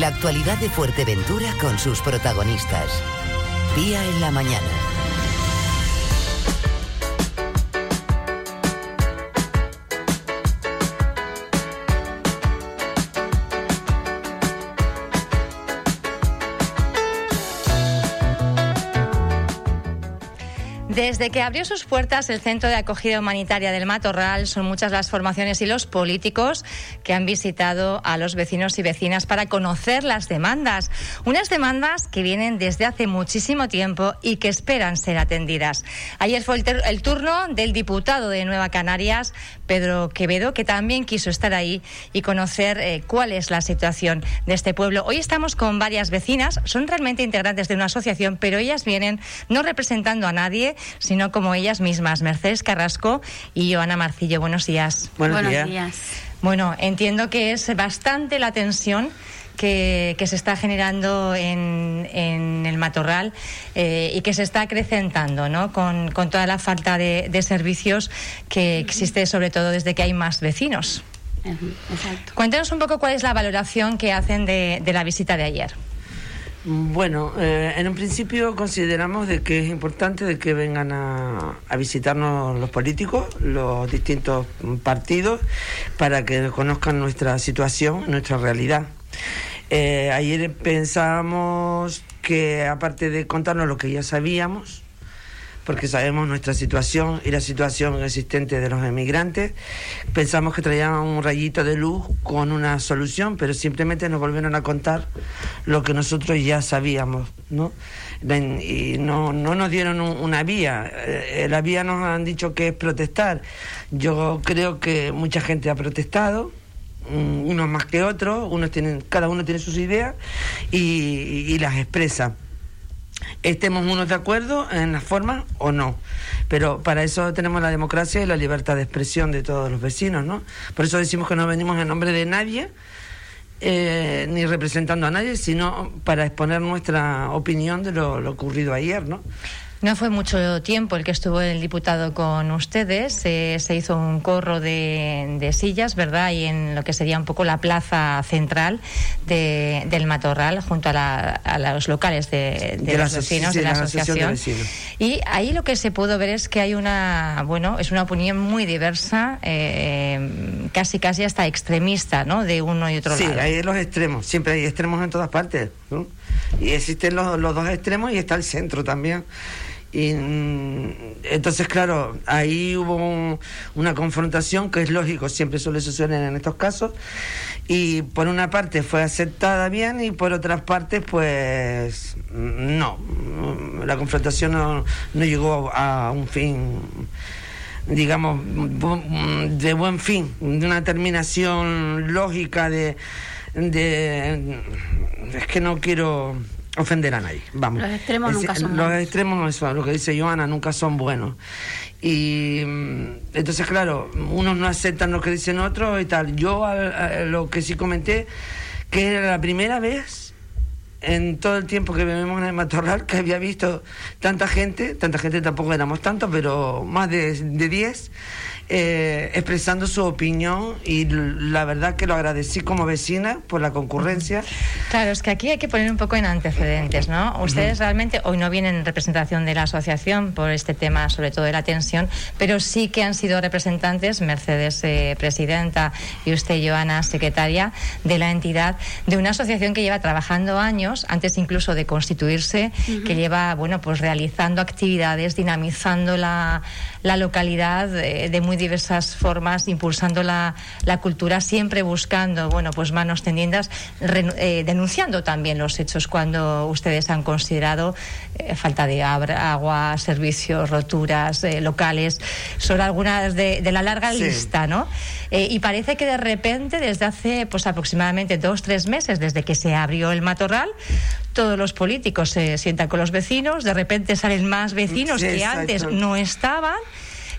La actualidad de Fuerteventura con sus protagonistas. Día en la mañana. Desde que abrió sus puertas el Centro de Acogida Humanitaria del Matorral, son muchas las formaciones y los políticos que han visitado a los vecinos y vecinas para conocer las demandas. Unas demandas que vienen desde hace muchísimo tiempo y que esperan ser atendidas. Ayer fue el, turno del diputado de Nueva Canarias, Pedro Quevedo, que también quiso estar ahí y conocer eh, cuál es la situación de este pueblo. Hoy estamos con varias vecinas, son realmente integrantes de una asociación, pero ellas vienen no representando a nadie, sino como ellas mismas, Mercedes Carrasco y Joana Marcillo. Buenos días. Buenos, días. Bueno, entiendo que es bastante la tensión que, se está generando en, el matorral eh, y que se está acrecentando ¿no? con, toda la falta de, servicios que existe, sobre todo desde que hay más vecinos. Exacto. Cuéntenos un poco cuál es la valoración que hacen de la visita de ayer. Bueno, eh, en un principio consideramos de que es importante de que vengan a, visitarnos los políticos, los distintos partidos, para que conozcan nuestra situación, nuestra realidad. Eh, ayer pensábamos que aparte de contarnos lo que ya sabíamos, porque sabemos nuestra situación y la situación existente de los emigrantes. Pensamos que traían un rayito de luz con una solución, pero simplemente nos volvieron a contar lo que nosotros ya sabíamos, ¿no? Y no, no nos dieron una vía. Eh, la vía nos han dicho que es protestar. Yo creo que mucha gente ha protestado mm, unos más que otros, unos tienen, cada uno tiene sus ideas y las expresa estemos unos de acuerdo en la forma o no. Pero para eso tenemos la democracia y la libertad de expresión de todos los vecinos, ¿no? Por eso decimos que no venimos en nombre de nadie, eh, ni representando a nadie, sino para exponer nuestra opinión de lo, lo ocurrido ayer, ¿no? No fue mucho tiempo el que estuvo el diputado con ustedes. se hizo un corro de, sillas, ¿verdad? Y en lo que sería un poco la plaza central del Matorral, junto a, los locales de, los vecinos, de la, asociación. y ahí lo que se pudo ver es que hay una, bueno, es una opinión muy diversa, eh, casi casi hasta extremista, ¿no? De uno y otro lado. Sí, hay los extremos. Siempre hay extremos en todas partes, ¿no? Y existen los, los dos extremos y está el centro también. Y mm, entonces, claro, ahí hubo una confrontación que es lógico, siempre suele suceder en estos casos. Y por una parte fue aceptada bien y por otras partes, pues no. La confrontación no, no llegó a un fin digamos, de buen fin, de una terminación lógica de, de es que no quiero ofender a nadie. Vamos. Los extremos nunca son Los extremos, lo que dice Joana, nunca son buenos. Y mm, entonces, claro, unos no aceptan lo que dicen otros y tal. Yo lo que sí comenté, que era la primera vez en todo el tiempo que vivimos en el matorral que había visto tanta gente, tanta gente tampoco éramos tantos, pero más de 10 eh, expresando su opinión y la verdad que lo agradecí como vecina por la concurrencia. Claro, es que aquí hay que poner un poco en antecedentes, ¿no? Ustedes realmente hoy no vienen en representación de la asociación por este tema, sobre todo de la tensión, pero sí que han sido representantes, Mercedes, eh, presidenta, y usted, Joana, secretaria de la entidad, de una asociación que lleva trabajando años, antes incluso de constituirse, que lleva, bueno, pues realizando actividades, dinamizando la, la localidad de, de muy diversas formas, impulsando la, la cultura, siempre buscando, bueno, pues manos tendidas, eh, denunciando también los hechos cuando ustedes han considerado eh, falta de agua, servicios, roturas eh, locales, son algunas de, la larga lista, ¿no? y parece que de repente, desde hace pues aproximadamente dos, tres meses, desde que se abrió el matorral, todos los políticos se sientan con los vecinos, de repente salen más vecinos que antes no estaban.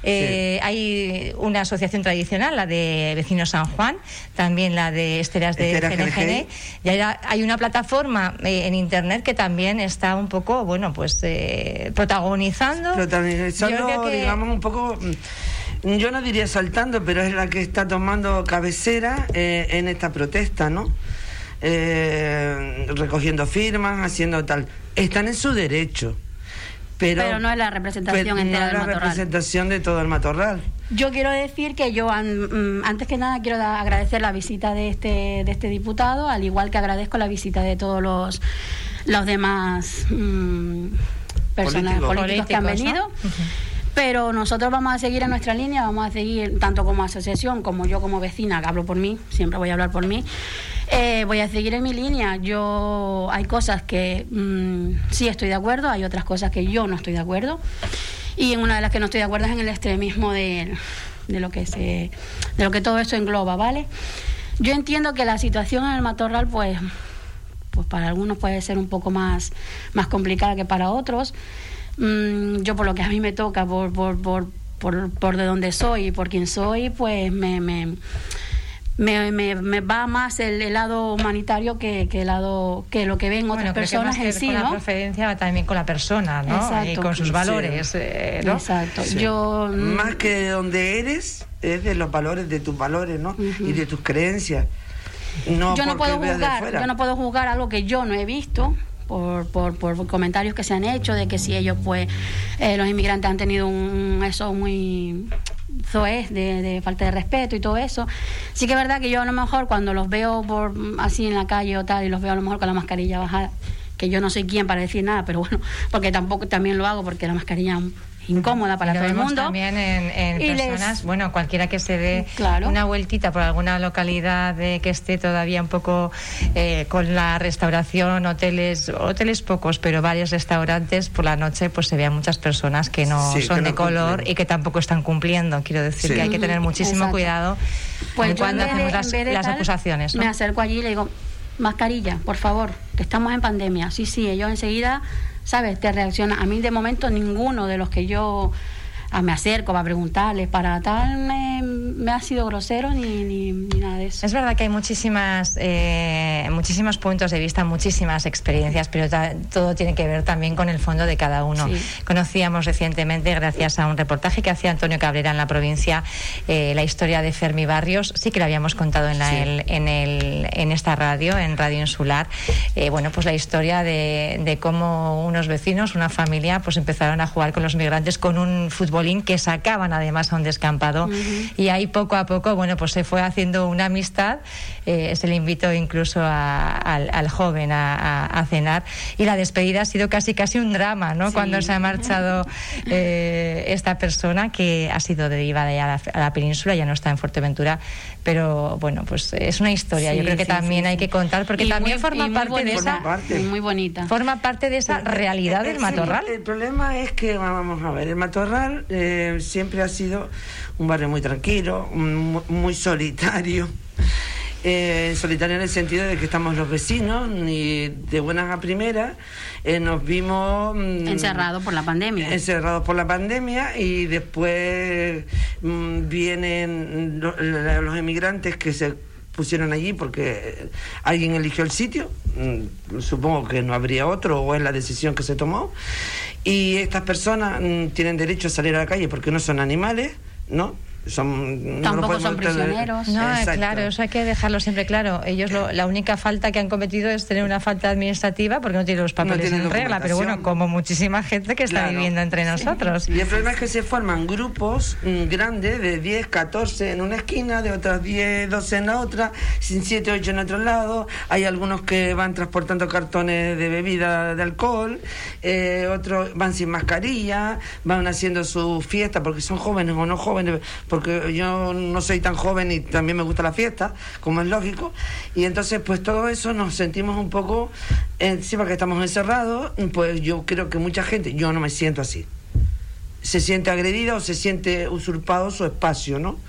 Eh, hay una asociación tradicional, la de Vecinos San Juan, también la de Esteras de GNGN, y hay, una plataforma eh, en Internet que también está un poco, bueno, pues eh, protagonizando. Protagonizando, digamos, un poco mm, yo no diría saltando, pero es la que está tomando cabecera en esta protesta, ¿no? eh, recogiendo firmas, haciendo tal. Están en su derecho. Pero, no es la representación entera no es la representación de todo el matorral. Yo quiero decir que yo, mm, antes que nada, quiero agradecer la visita de este, de este diputado, al igual que agradezco la visita de todos los, los demás mm, personas políticos, que han venido. Pero nosotros vamos a seguir en nuestra línea, vamos a seguir tanto como asociación, como yo como vecina, que hablo por mí, siempre voy a hablar por mí. Eh, voy a seguir en mi línea. Yo hay cosas que mm, sí estoy de acuerdo, hay otras cosas que yo no estoy de acuerdo. Y en una de las que no estoy de acuerdo es en el extremismo de, de lo que se, de lo que todo esto engloba, ¿vale? Yo entiendo que la situación en el matorral, pues, pues para algunos puede ser un poco más, más complicada que para otros. Mm, yo por lo que a mí me toca, por, por, por, por, por de donde soy y por quién soy, pues me, me me, me, me, va más el, lado humanitario que, que, el lado que lo que ven otras personas en sí, con ¿no? La preferencia va también con la persona, ¿no? y con sus valores, eh, ¿no? Exacto. Yo mm, más que de donde eres es de los valores de tus valores, ¿no? Y de tus creencias. No yo no puedo juzgar, yo no puedo juzgar algo que yo no he visto. Por, por, por, comentarios que se han hecho de que si ellos pues eh, los inmigrantes han tenido un eso muy zoes de, de, falta de respeto y todo eso. Sí que es verdad que yo a lo mejor cuando los veo por así en la calle o tal y los veo a lo mejor con la mascarilla bajada, que yo no soy quien para decir nada, pero bueno, porque tampoco también lo hago porque la mascarilla incómoda para todo el mundo. También en, personas, bueno, cualquiera que se dé una vueltita por alguna localidad de que esté todavía un poco eh, con la restauración, hoteles, hoteles pocos, pero varios restaurantes por la noche, pues se vean muchas personas que no son de color y que tampoco están cumpliendo. Quiero decir que hay que tener muchísimo cuidado pues cuando hacemos las, acusaciones. Me acerco allí y le digo, mascarilla, por favor, que estamos en pandemia. Sí, sí, ellos enseguida ¿sabes? Te reacciona. A mí de momento ninguno de los que yo a, me acerco para preguntarles, para tal, me, me ha sido grosero ni, ni, nada de eso. Es verdad que hay muchísimas, eh, muchísimos puntos de vista, muchísimas experiencias, pero todo tiene que ver también con el fondo de cada uno. Conocíamos recientemente, gracias a un reportaje que hacía Antonio Cabrera en la provincia, eh, la historia de Fermi Barrios, sí que lo habíamos contado en, la, en, el, en esta radio, en Radio Insular, eh, bueno, pues la historia de, de cómo unos vecinos, una familia, pues empezaron a jugar con los migrantes con un fútbol que sacaban además a un descampado. Y ahí poco a poco, bueno, pues se fue haciendo una amistad. Eh, se le invitó incluso al, joven a, cenar. Y la despedida ha sido casi casi un drama, ¿no? Cuando se ha marchado eh, esta persona que ha sido derivada ya a la, península, ya no está en Fuerteventura. Pero bueno, pues es una historia. Yo creo que también hay que contar, porque también forma parte de esa. Muy bonita. Forma parte de esa realidad del matorral. El problema es que, vamos a ver, el matorral eh, siempre ha sido un barrio muy tranquilo, muy, solitario. Eh, solitario en el sentido de que estamos los vecinos y de buenas a primeras eh, nos vimos mm, encerrados por la pandemia encerrados por la pandemia y después mm, vienen los emigrantes que se pusieron allí porque alguien eligió el sitio, mm, supongo que no habría otro o es la decisión que se tomó, y estas personas mm, tienen derecho a salir a la calle porque no son animales, ¿no? Son tampoco son prisioneros. No claro eso hay que dejarlo siempre claro. Ellos la única falta que han cometido es tener una falta administrativa porque no tienen los papeles en regla. Pero bueno como muchísima gente que está viviendo entre nosotros. Y el problema es que se forman grupos mm, grandes de 10 14 en una esquina de otras 10 12 en la otra 7 8 en otro lado. Hay algunos que van transportando cartones de bebida de alcohol eh, otros van sin mascarilla van haciendo su fiesta porque son jóvenes o no jóvenes porque yo no soy tan joven y también me gusta la fiesta, como es lógico, y entonces pues todo eso nos sentimos un poco, encima que estamos encerrados, pues yo creo que mucha gente, yo no me siento así, se siente agredida o se siente usurpado su espacio, ¿no?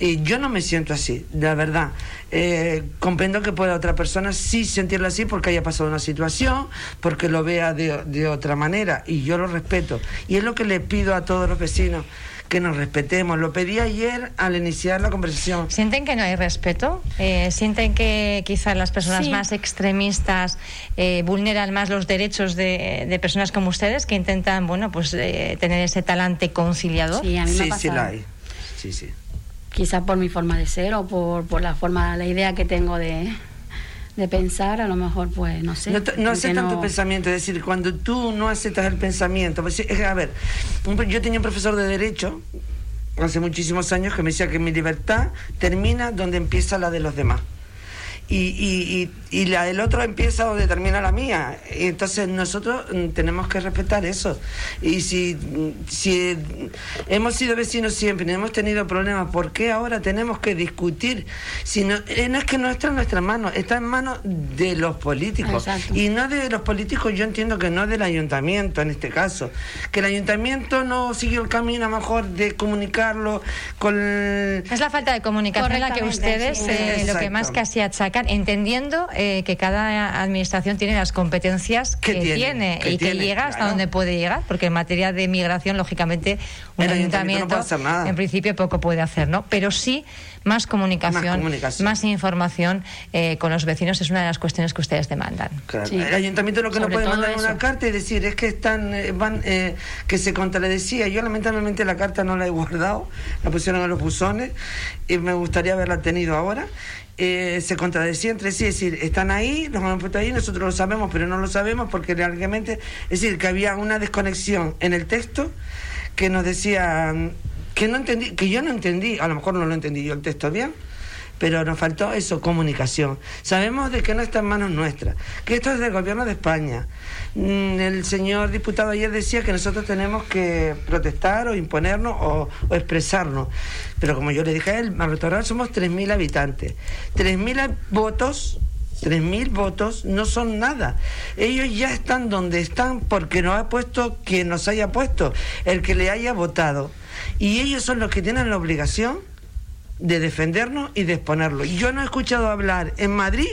Y yo no me siento así, la verdad. Eh, comprendo que pueda otra persona sí sentirlo así porque haya pasado una situación, porque lo vea de, de otra manera, y yo lo respeto. Y es lo que le pido a todos los vecinos que nos respetemos. Lo pedí ayer al iniciar la conversación. ¿Sienten que no hay respeto? Eh, ¿Sienten que quizás las personas más extremistas eh, vulneran más los derechos de, personas como ustedes que intentan, bueno, pues eh, tener ese talante conciliador? Sí, a mí sí, sí la hay. Sí, sí. Quizás por mi forma de ser o por, por la forma, la idea que tengo de, de pensar, a lo mejor, pues, no sé. No, no hace tanto no- pensamiento, es decir, cuando tú no aceptas el pensamiento, pues, a ver, yo tenía un profesor de Derecho hace muchísimos años que me decía que mi libertad termina donde empieza la de los demás. Y, y, y, la del otro empieza donde termina la mía. Y entonces nosotros mm, tenemos que respetar eso. Y si, si hemos sido vecinos siempre hemos tenido problemas, ¿por qué ahora tenemos que discutir? Si no, eh, no es que no está en nuestras manos, está en manos de los políticos. Exacto. Y no de los políticos, yo entiendo que no del ayuntamiento en este caso. Que el ayuntamiento no siguió el camino a mejor de comunicarlo con... Es la falta de comunicación la que ustedes sí. eh, lo que más casi achacan, entendiendo eh, que cada administración tiene las competencias Que que, tiene, tiene, que y que tiene, llega hasta claro. donde puede llegar, porque en materia de migración, lógicamente, un El ayuntamiento no ayuntamiento, puede hacer nada. en principio poco puede hacer, ¿no? Pero sí más comunicación, Más comunicación. más información eh, con los vecinos es una de las cuestiones que ustedes demandan. Claro, Sí. El ayuntamiento lo que no Sobre puede todo mandar eso. una carta y decir es que están eh, van eh, que se contradecía. Yo lamentablemente la carta no la he guardado, la pusieron en los buzones y me gustaría haberla tenido ahora. Eh, se contradecía entre sí, es decir, están ahí, los han puesto ahí, nosotros lo sabemos, pero no lo sabemos porque realmente, es decir, que había una desconexión en el texto que nos decía mm, que no entendí, que yo no entendí, a lo mejor no lo entendí yo el texto bien, pero nos faltó eso, comunicación. Sabemos de que no está en manos nuestras, que esto es del gobierno de España. Mm, El señor diputado ayer decía que nosotros tenemos que protestar o imponernos o, o expresarnos. Pero como yo le dije a él, Marrotorral somos 3.000 habitantes. 3.000 votos 3.000 votos no son nada. Ellos ya están donde están porque nos ha puesto quien nos haya puesto, el que le haya votado. Y ellos son los que tienen la obligación de defendernos y de exponerlo. Yo no he escuchado hablar en Madrid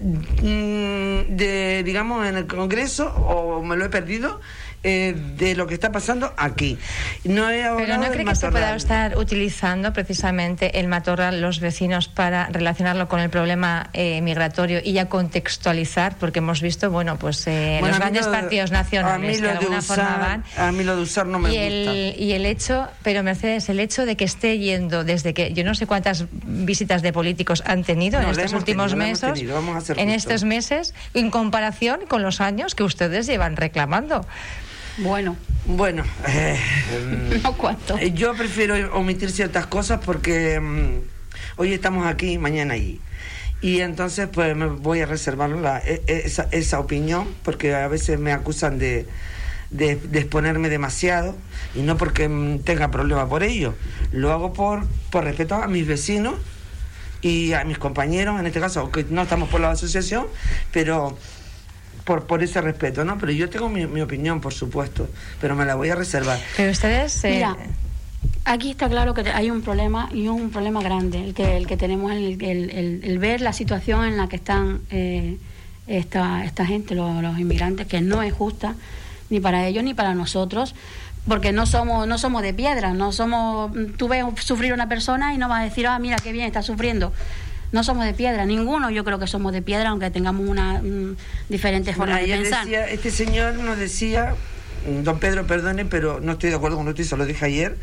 mm, de, digamos, en el Congreso, o me lo he perdido, eh, de lo que está pasando aquí. No he Pero no cree que se pueda estar utilizando precisamente el matorral los vecinos para relacionarlo con el problema eh, migratorio y ya contextualizar, porque hemos visto, bueno, pues eh, Bueno, los grandes lo de- partidos nacionales que de alguna usar- forma van. A mí lo de usar no me y gusta. el, y el hecho, pero Mercedes, el hecho de que esté yendo desde que yo no sé cuántas visitas de políticos han tenido No, en estos últimos tenido, meses, tenido, en estos meses, en comparación con los años que ustedes llevan reclamando. Bueno, Bueno, eh, no cuánto. Eh, Yo prefiero omitir ciertas cosas porque mm, hoy estamos aquí, mañana allí. Y entonces pues me voy a reservar la- e- e- esa, esa opinión porque a veces me acusan de, de, de exponerme demasiado y no porque mm, tenga problema por ello. Lo hago por, por respeto a mis vecinos y a mis compañeros, en este caso, aunque no estamos por la asociación, pero por, por ese respeto, ¿no? Pero yo tengo mi, mi opinión, por supuesto, pero me la voy a reservar. Pero ustedes... eh, Mira, aquí está claro que hay un problema y un problema grande, el que, el que tenemos, el, el- el- el ver la situación en la que están eh, esta, esta gente, los, los inmigrantes, que no es justa ni para ellos ni para nosotros, porque no somos no somos de piedra, no somos tú ves sufrir a una persona y no vas a decir, ah, mira qué bien está sufriendo. No somos de piedra, ninguno yo creo que somos de piedra, aunque tengamos una mm, diferentes formas de pensar. decía, este señor nos decía, mm, don Pedro, perdone, pero no estoy de acuerdo con usted, se lo dije ayer,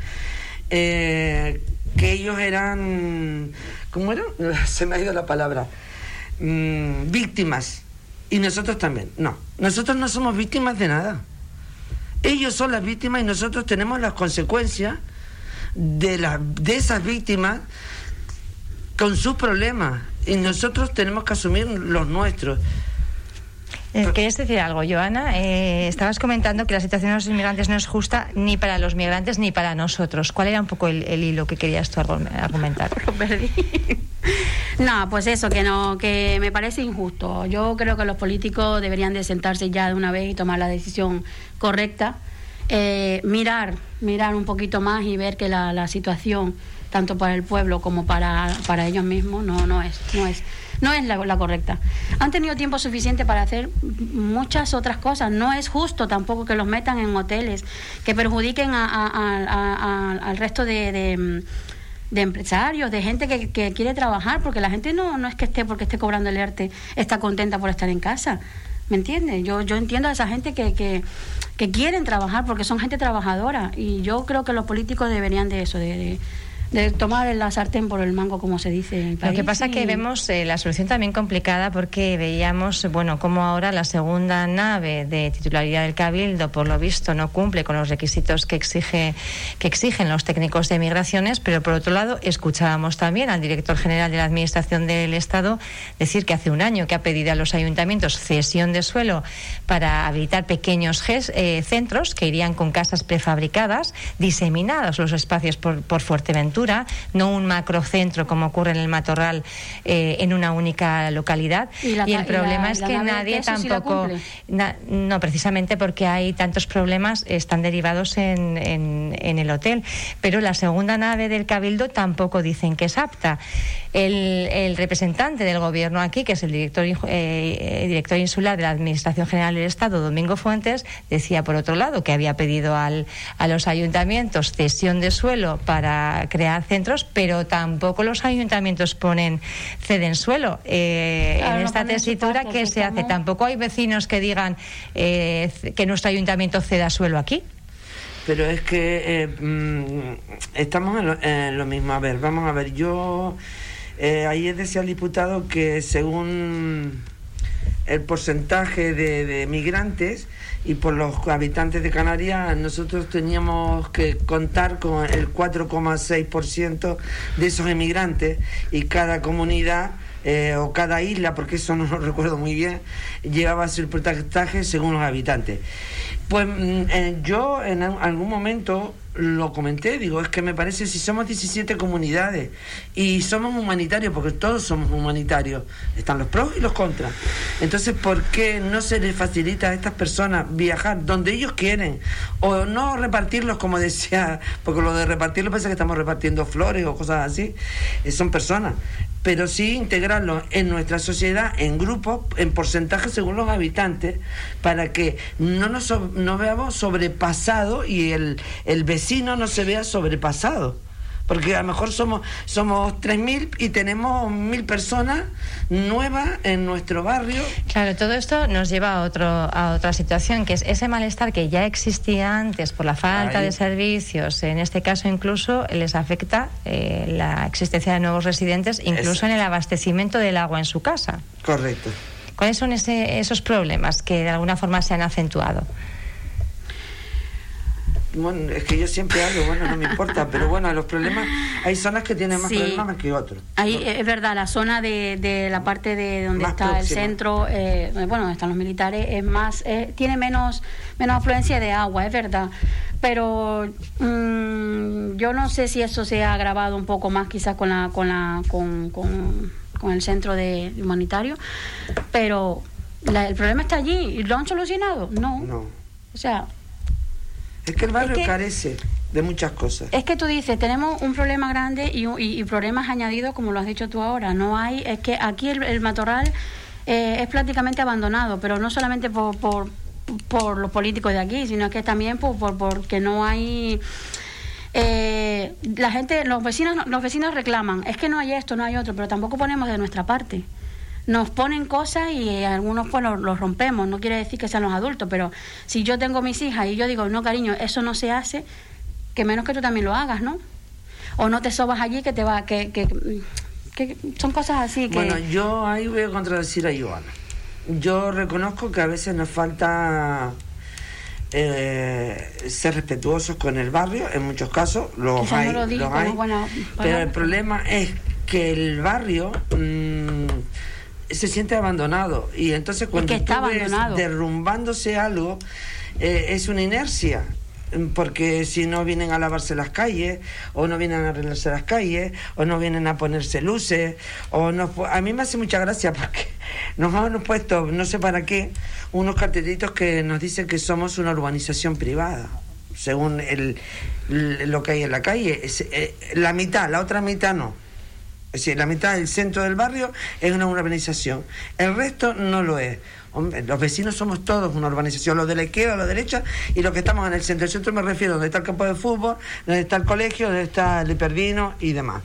eh, que ellos eran, ¿cómo era? Se me ha ido la palabra, Mm, víctimas. Y nosotros también. No, nosotros no somos víctimas de nada. Ellos son las víctimas y nosotros tenemos las consecuencias de, la, de esas víctimas con sus problemas. Y nosotros tenemos que asumir los nuestros. Eh, ¿Querías decir algo, Joana? Eh, estabas comentando que la situación de los inmigrantes no es justa ni para los migrantes ni para nosotros. ¿Cuál era un poco el, el hilo que querías tú argu- argumentar? Lo perdí. No, pues eso, que no, que me parece injusto. Yo creo que los políticos deberían de sentarse ya de una vez y tomar la decisión correcta. Eh, mirar, mirar un poquito más y ver que la, la situación, tanto para el pueblo como para, para ellos mismos, no, no es, no es, no es la, correcta. Han tenido tiempo suficiente para hacer muchas otras cosas. No es justo tampoco que los metan en hoteles, que perjudiquen a- al resto de- de empresarios, de gente que, que quiere trabajar, porque la gente no, no es que esté porque esté cobrando el ERTE, está contenta por estar en casa. ¿Me entiendes? Yo, yo entiendo a esa gente que, que, que quieren trabajar porque son gente trabajadora y yo creo que los políticos deberían de eso, de, de de tomar la sartén por el mango, como se dice en el país. Lo que pasa es que vemos eh, la solución también complicada porque veíamos, bueno, como ahora la segunda nave de titularidad del Cabildo, por lo visto, no cumple con los requisitos que, exige, que exigen los técnicos de migraciones, pero por otro lado, escuchábamos también al director general de la Administración del Estado decir que hace un año que ha pedido a los ayuntamientos cesión de suelo para habilitar pequeños eh, centros que irían con casas prefabricadas, diseminados los espacios por, por Fuerteventura no un macrocentro como ocurre en el Matorral eh, en una única localidad. Y, el problema es que nadie tampoco, no precisamente porque hay tantos problemas están derivados en, en, el hotel, pero la segunda nave del Cabildo tampoco dicen que es apta. El, representante del gobierno aquí, que es el director, eh, director insular de la Administración General del Estado, Domingo Fuentes, decía por otro lado que había pedido al, a los ayuntamientos cesión de suelo para crear centros, pero tampoco los ayuntamientos ponen ceden suelo. Eh, en esta tesitura, ¿qué se hace? Tampoco hay vecinos que digan eh, que nuestro ayuntamiento ceda suelo aquí. Pero es que eh, mm, estamos en lo, mismo. A ver, vamos a ver. Yo ayer decía el diputado que según el porcentaje de migrantes, y por los habitantes de Canarias nosotros teníamos que contar con el 4,6% de esos emigrantes y cada comunidad eh, o cada isla, porque eso no lo recuerdo muy bien, llevaba su porcentaje según los habitantes. Pues mm, eh, yo en algún momento lo comenté, digo, es que me parece si somos 17 comunidades y somos humanitarios, porque todos somos humanitarios, están los pros y los contras. Entonces, ¿por qué no se les facilita a estas personas viajar donde ellos quieren? O no repartirlos, como decía, porque lo de repartirlos parece que estamos repartiendo flores o cosas así, eh, son personas pero sí integrarlo en nuestra sociedad en grupos, en porcentaje según los habitantes, para que no nos no veamos sobrepasados y el, el vecino no se vea sobrepasado porque a lo mejor somos somos 3.000 y tenemos 1.000 personas nuevas en nuestro barrio. Claro, todo esto nos lleva a, otro, a otra situación, que es ese malestar que ya existía antes por la falta de servicios, en este caso incluso les afecta eh, la existencia de nuevos residentes, incluso en el abastecimiento del agua en su casa. Correcto. ¿Cuáles son ese, esos problemas que de alguna forma se han acentuado? Bueno, es que yo siempre hablo, bueno, no me importa, pero bueno, los problemas, hay zonas que tienen más problemas que otros. Ahí es verdad, la zona de, de la parte de donde está el centro, eh, bueno, donde están los militares, es más, eh, tiene menos, menos afluencia de agua, es verdad. Pero mm, yo no sé si eso se ha agravado un poco más quizás con la, con la, con, con, el centro de humanitario, pero el problema está allí. ¿Lo han solucionado? No. No. O sea, es que el barrio carece de muchas cosas. Es que tú dices, tenemos un problema grande y, problemas añadidos, como lo has dicho tú ahora. No hay, es que aquí el, matorral eh, es prácticamente abandonado, pero no solamente por, por, los políticos de aquí, sino que también por, por porque no hay eh, la gente, los vecinos, los vecinos reclaman, es que no hay esto, no hay otro, pero tampoco ponemos de nuestra parte nos ponen cosas y algunos pues los, rompemos. No quiere decir que sean los adultos, pero si yo tengo mis hijas y yo digo, no, cariño, eso no se hace, que menos que tú también lo hagas, ¿no? O no te sobas allí que te va, que, que, son cosas así que... Bueno, yo ahí voy a contradecir a Joana. Yo reconozco que a veces nos falta eh, ser respetuosos con el barrio, en muchos casos los hay, pero el problema es que el barrio... Mm, se siente abandonado. Y entonces cuando está derrumbándose algo, eh, es una inercia porque si no vienen a lavarse las calles, o no vienen a arreglarse las calles, o no vienen a ponerse luces, o no, a mí me hace mucha gracia porque nos han puesto, no sé para qué, unos cartelitos que nos dicen que somos una urbanización privada, según el, lo que hay en la calle. Eh, la mitad, la otra mitad no. Es decir, la mitad del centro del barrio es una urbanización. El resto no lo es. los vecinos somos todos una urbanización, los de la izquierda, los de la derecha y los que estamos en el centro. El centro me refiero donde está el campo de fútbol, donde está el colegio, donde está el hiperdino y demás.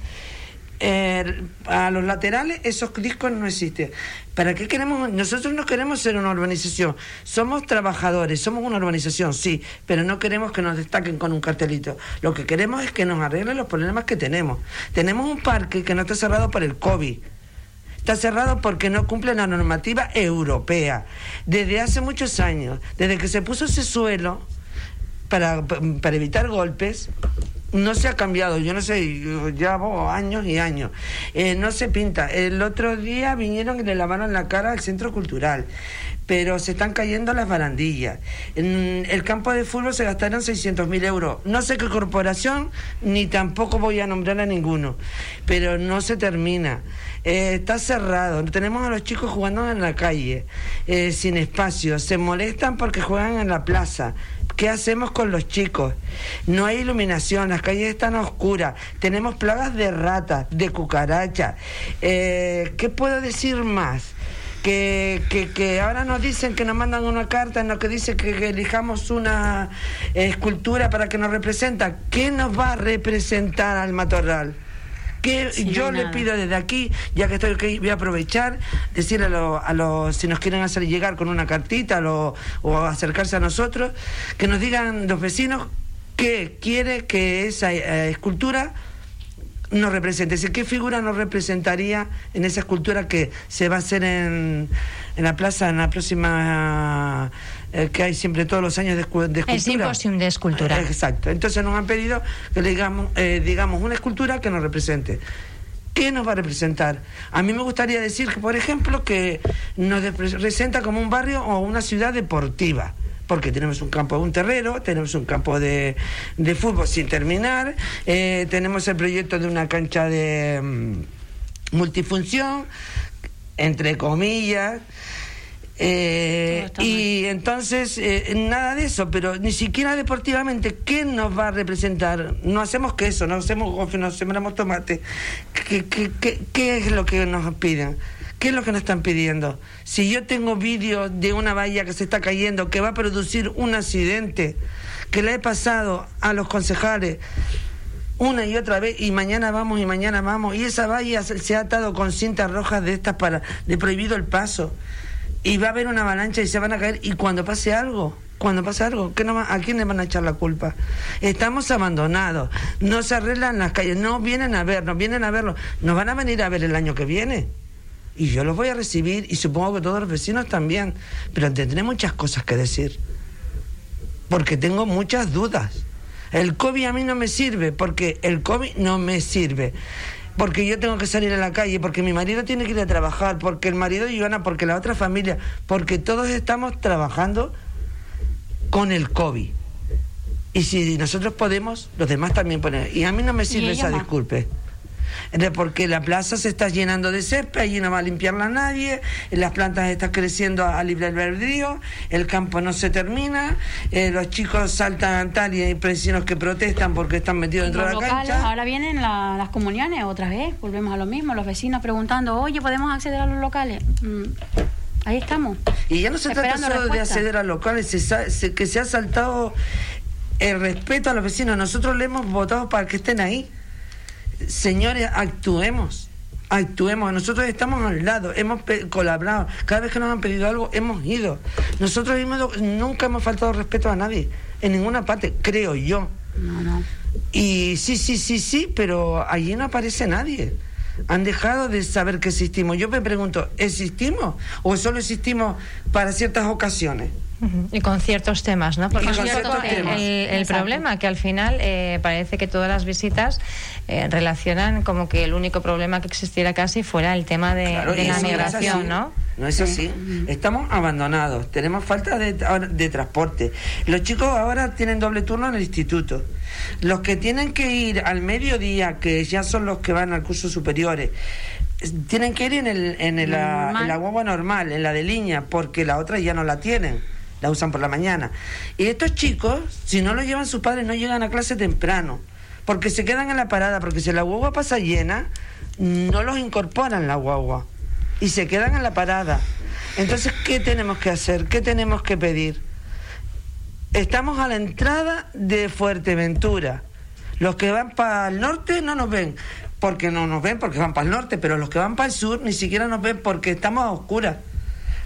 Eh, a los laterales esos discos no existen. ¿Para qué queremos? Nosotros no queremos ser una urbanización. Somos trabajadores, somos una urbanización, sí, pero no queremos que nos destaquen con un cartelito. Lo que queremos es que nos arreglen los problemas que tenemos. Tenemos un parque que no está cerrado por el COVID. Está cerrado porque no cumple la normativa europea. Desde hace muchos años, desde que se puso ese suelo para, para evitar golpes, no se ha cambiado, yo no sé, llevo años y años. Eh, no se pinta. El otro día vinieron y le lavaron la cara al centro cultural, pero se están cayendo las barandillas. En el campo de fútbol se gastaron 600 mil euros. No sé qué corporación, ni tampoco voy a nombrar a ninguno, pero no se termina. Eh, está cerrado, tenemos a los chicos jugando en la calle, eh, sin espacio, se molestan porque juegan en la plaza. ¿Qué hacemos con los chicos? No hay iluminación, las calles están oscuras, tenemos plagas de ratas, de cucarachas. Eh, ¿Qué puedo decir más? Que, que, ahora nos dicen que nos mandan una carta en la que dice que, elijamos una escultura para que nos representa. ¿Qué nos va a representar al matorral? Que yo le pido desde aquí, ya que estoy aquí, voy a aprovechar, decirle a los, si nos quieren hacer llegar con una cartita o acercarse a nosotros, que nos digan los vecinos qué quiere que esa eh, escultura nos represente, es qué figura nos representaría en esa escultura que se va a hacer en, en la plaza en la próxima eh, que hay siempre todos los años de, escultura. El simposium de escultura. exacto. Entonces nos han pedido que le digamos, eh, digamos una escultura que nos represente. ¿Qué nos va a representar? A mí me gustaría decir que, por ejemplo, que nos representa como un barrio o una ciudad deportiva porque tenemos un campo, un terrero, tenemos un campo de, de fútbol sin terminar, eh, tenemos el proyecto de una cancha de mm, multifunción, entre comillas, eh, y entonces, eh, nada de eso, pero ni siquiera deportivamente, ¿qué nos va a representar? No hacemos queso, no hacemos gofe, no sembramos tomate. ¿Qué, qué, qué, qué es lo que nos piden? ¿Qué es lo que nos están pidiendo? Si yo tengo vídeos de una valla que se está cayendo, que va a producir un accidente, que le he pasado a los concejales una y otra vez, y mañana vamos y mañana vamos, y esa valla se, ha atado con cintas rojas de estas para de prohibido el paso y va a haber una avalancha y se van a caer y cuando pase algo, cuando pase algo, ¿qué no, ¿a quién le van a echar la culpa? Estamos abandonados, no se arreglan las calles, no vienen a vernos, vienen a verlo, nos van a venir a ver el año que viene. Y yo los voy a recibir y supongo que todos los vecinos también, pero tendré muchas cosas que decir, porque tengo muchas dudas. El COVID a mí no me sirve, porque el COVID no me sirve porque yo tengo que salir a la calle, porque mi marido tiene que ir a trabajar, porque el marido de Ivana, porque la otra familia, porque todos estamos trabajando con el COVID. Y si nosotros podemos, los demás también ponen. Y a mí no me sirve esa disculpe porque la plaza se está llenando de césped, allí no va a limpiarla nadie, las plantas están creciendo a libre albedrío, el campo no se termina, eh, los chicos saltan tal y hay vecinos que protestan porque están metidos dentro de la cancha. Ahora vienen las comuniones otra vez, volvemos a lo mismo, los vecinos preguntando, oye, ¿podemos acceder a los locales? Mm, ahí estamos. Y ya no se trata solo de acceder a locales, que se ha saltado el respeto a los vecinos. Nosotros le hemos votado para que estén ahí señores, actuemos. Actuemos, nosotros estamos al lado, hemos colaborado, cada vez que nos han pedido algo hemos ido. Nosotros nunca hemos faltado respeto a nadie, en ninguna parte, creo yo. No, no. Y sí, sí, sí, sí, pero allí no aparece nadie. Han dejado de saber que existimos. Yo me pregunto, ¿existimos o solo existimos para ciertas ocasiones? Y con ciertos temas, ¿no? Porque es el, problema, que al final eh, parece que todas las visitas eh, relacionan como que el único problema que existiera casi fuera el tema de, la migración, ¿no? No es así. Estamos abandonados, tenemos falta de, de, transporte. Los chicos ahora tienen doble turno en el instituto. Los que tienen que ir al mediodía, que ya son los que van al curso superiores, tienen que ir en, el, en, el, en la guagua normal, en la de línea, porque la otra ya no la tienen la usan por la mañana. Y estos chicos, si no lo llevan sus padres, no llegan a clase temprano, porque se quedan en la parada, porque si la guagua pasa llena, no los incorporan la guagua y se quedan en la parada. Entonces, ¿qué tenemos que hacer? ¿Qué tenemos que pedir? Estamos a la entrada de Fuerteventura. Los que van para el norte no nos ven, porque no nos ven, porque van para el norte, pero los que van para el sur ni siquiera nos ven porque estamos a oscuras.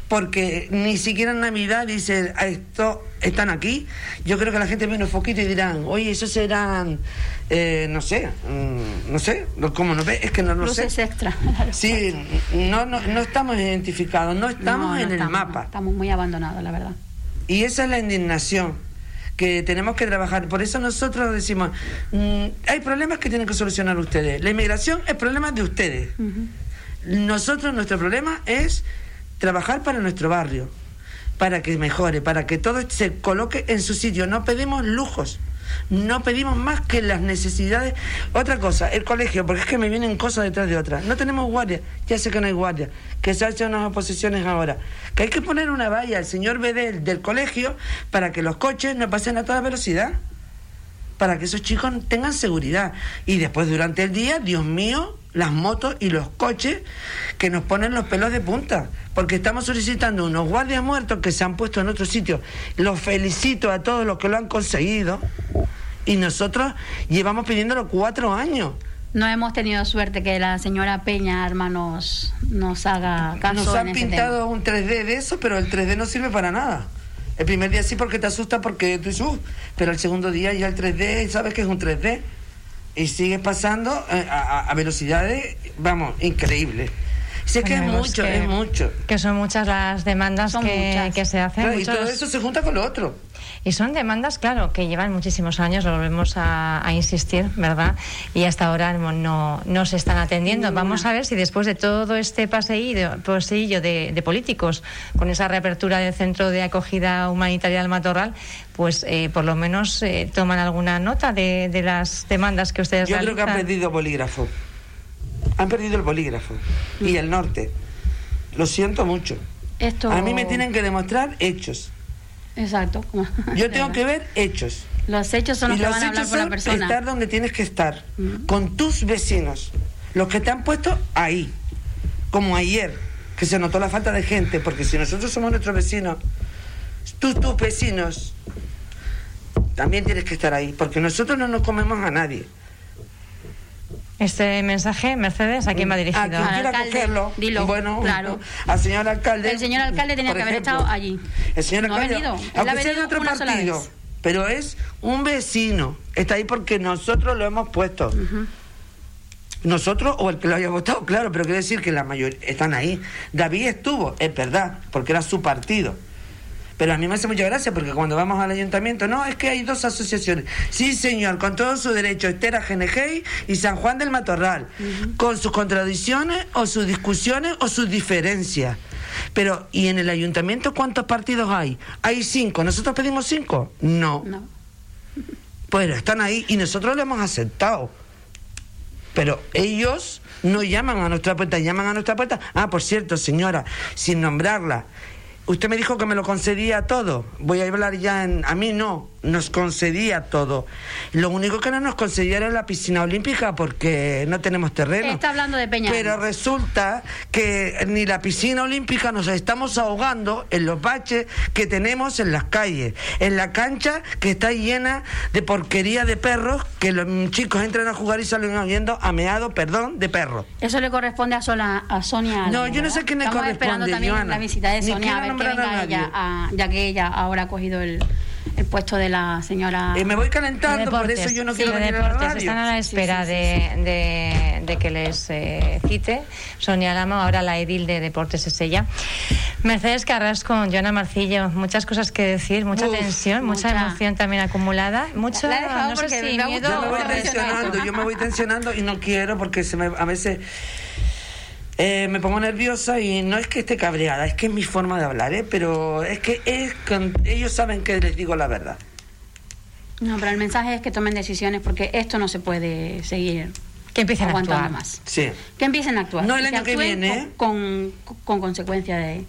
Porque ni siquiera en Navidad dicen, "Ah, esto están aquí. Yo creo que la gente ve unos foquitos y dirán, oye, esos serán, eh, no sé, mm, no sé, ¿cómo nos ve? Es que no lo sé. Luces extra. Sí, no, no, no estamos identificados, no estamos No, no en el mapa. Estamos muy abandonados, la verdad. Y esa es la indignación que tenemos que trabajar. Por eso nosotros decimos, mm, hay problemas que tienen que solucionar ustedes. La inmigración es problema de ustedes. Nosotros, nuestro problema es trabajar para nuestro barrio, para que mejore, para que todo se coloque en su sitio. No pedimos lujos. No pedimos más que las necesidades. Otra cosa, el colegio, porque es que me vienen cosas detrás de otras. No tenemos guardia, ya sé que no hay guardia, que se hacen unas oposiciones ahora. Que hay que poner una valla al señor Bedel del colegio para que los coches no pasen a toda velocidad. Para que esos chicos tengan seguridad. Y después durante el día, Dios mío, las motos y los coches que nos ponen los pelos de punta. Porque estamos solicitando unos guardias muertos que se han puesto en otro sitio. Los felicito a todos los que lo han conseguido. Y nosotros llevamos pidiéndolo cuatro años. No hemos tenido suerte que la señora Peña Arma nos, haga caso Nos han pintado un 3D de eso, pero el 3D no sirve para nada. El primer día sí porque te asusta porque tú sus, pero el segundo día ya el 3D sabes que es un 3D. Y sigues pasando eh, a, a- a velocidades, vamos, increíbles. Es que es Bueno, vemos mucho, que- es mucho. Que son muchas las demandas que, muchas. que se hacen. Claro, y todo eso se junta con lo otro. Y son demandas, claro, que llevan muchísimos años, lo volvemos a, a insistir, ¿verdad? Y hasta ahora no, no, no se están atendiendo. Ninguna. Vamos a ver si después de todo este paseillo, paseillo de, de políticos, con esa reapertura del centro de acogida humanitaria del Matorral, pues eh, por lo menos eh, toman alguna nota de, de las demandas que ustedes Yo creo que han realizan. perdido bolígrafo. Han perdido el bolígrafo. Y el norte. Lo siento mucho. Esto... A mí me tienen que demostrar hechos. Exacto. Yo tengo que ver hechos. Los hechos son los y que los van a hablar hechos por la son persona. estar donde tienes que estar, con tus vecinos, los que te han puesto ahí, como ayer, que se notó la falta de gente, porque si nosotros somos nuestros vecinos, tú, tus vecinos, también tienes que estar ahí, porque nosotros no nos comemos a nadie. Este mensaje, Mercedes, ¿a quién va A dirigido? quien Al quiera alcalde, cogerlo, dilo, bueno, claro. al señor alcalde. El señor alcalde tenía que haber ejemplo. estado allí. El señor No ha alcalde, venido. Él ha aunque sea de venido otro partido, pero es un vecino. Está ahí porque nosotros lo hemos puesto. Nosotros o el que lo haya votado, claro, pero quiere decir que la mayoría están ahí. David estuvo, es verdad, porque era su partido. Pero a mí me hace mucha gracia porque cuando vamos al ayuntamiento, no, es que hay dos asociaciones. Sí, señor, con todo su derecho, Estera GNG y San Juan del Matorral, con sus contradicciones o sus discusiones o sus diferencias. Pero, ¿y en el ayuntamiento cuántos partidos hay? Hay cinco. ¿Nosotros pedimos cinco? No. No. Pero están ahí y nosotros lo hemos aceptado. Pero ellos no llaman a nuestra puerta, llaman a nuestra puerta. Ah, por cierto, señora, sin nombrarla. Usted me dijo que me lo concedía todo. Voy a hablar ya en... A mí no, nos concedía todo. Lo único que no nos concedía era la piscina olímpica porque no tenemos terreno. Está hablando de Peña. Pero resulta que ni la piscina olímpica nos estamos ahogando en los baches que tenemos en las calles, en la cancha que está llena de porquería de perros que los chicos entran a jugar y salen oyendo ameado, perdón, de perros. Eso le corresponde a, Sola, a Sonia. No, yo no sé quién le Estamos corresponde, esperando también Joana. la visita de Ni Sonia a ver que a venga nadie. ella, a- ya que ella ahora ha cogido el, el puesto de la señora. Eh, me voy De calentando, por eso yo no sí, quiero de venir a la deportes. radio. Están a la Sí, espera sí, sí, de, de- de que les eh, cite Sonia Lama, ahora la edil de deportes es ella. Mercedes Carrasco, Joana Marcillo, muchas cosas que decir, mucha Uf, tensión, mucha, mucha. emoción también acumulada, mucho, La he dejado no sé si miedo Yo me voy tensionando, yo me voy tensionando y no quiero porque se me, a veces eh, me pongo nerviosa y no es que esté cabreada, es que es mi forma de hablar, ¿eh? pero es que es con- ellos saben que les digo la verdad. No, pero el mensaje es que tomen decisiones porque esto no se puede seguir que empiecen a aguantando actuar. más. Sí. Que empiecen a actuar. No el año que viene, ¿eh? Con, con, con consecuencia de,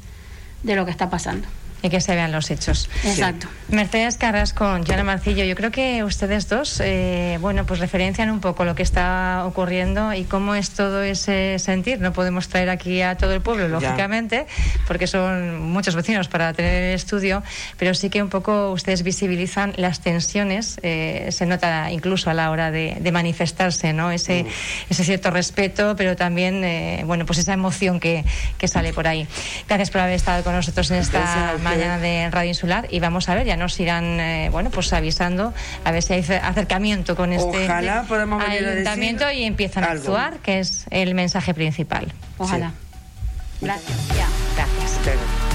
de lo que está pasando. Y que se vean los hechos. Exacto. Mercedes Carrasco, Joana Marcillo, yo creo que ustedes dos, eh, bueno, pues referencian un poco lo que está ocurriendo y cómo es todo ese sentir. No podemos traer aquí a todo el pueblo, lógicamente, porque son muchos vecinos para tener el estudio, pero sí que un poco ustedes visibilizan las tensiones, eh, se nota incluso a la hora de, manifestarse, ¿no? Ese, mm. ese cierto respeto, pero también, eh, bueno, pues esa emoción que, que, sale por ahí. Gracias por haber estado con nosotros en esta mañana de Radio Insular y vamos a ver, ya nos irán, eh, bueno, pues avisando a ver si hay acercamiento con este ayuntamiento y empiezan a actuar, que es el mensaje principal. Ojalá. Gracias. Gracias.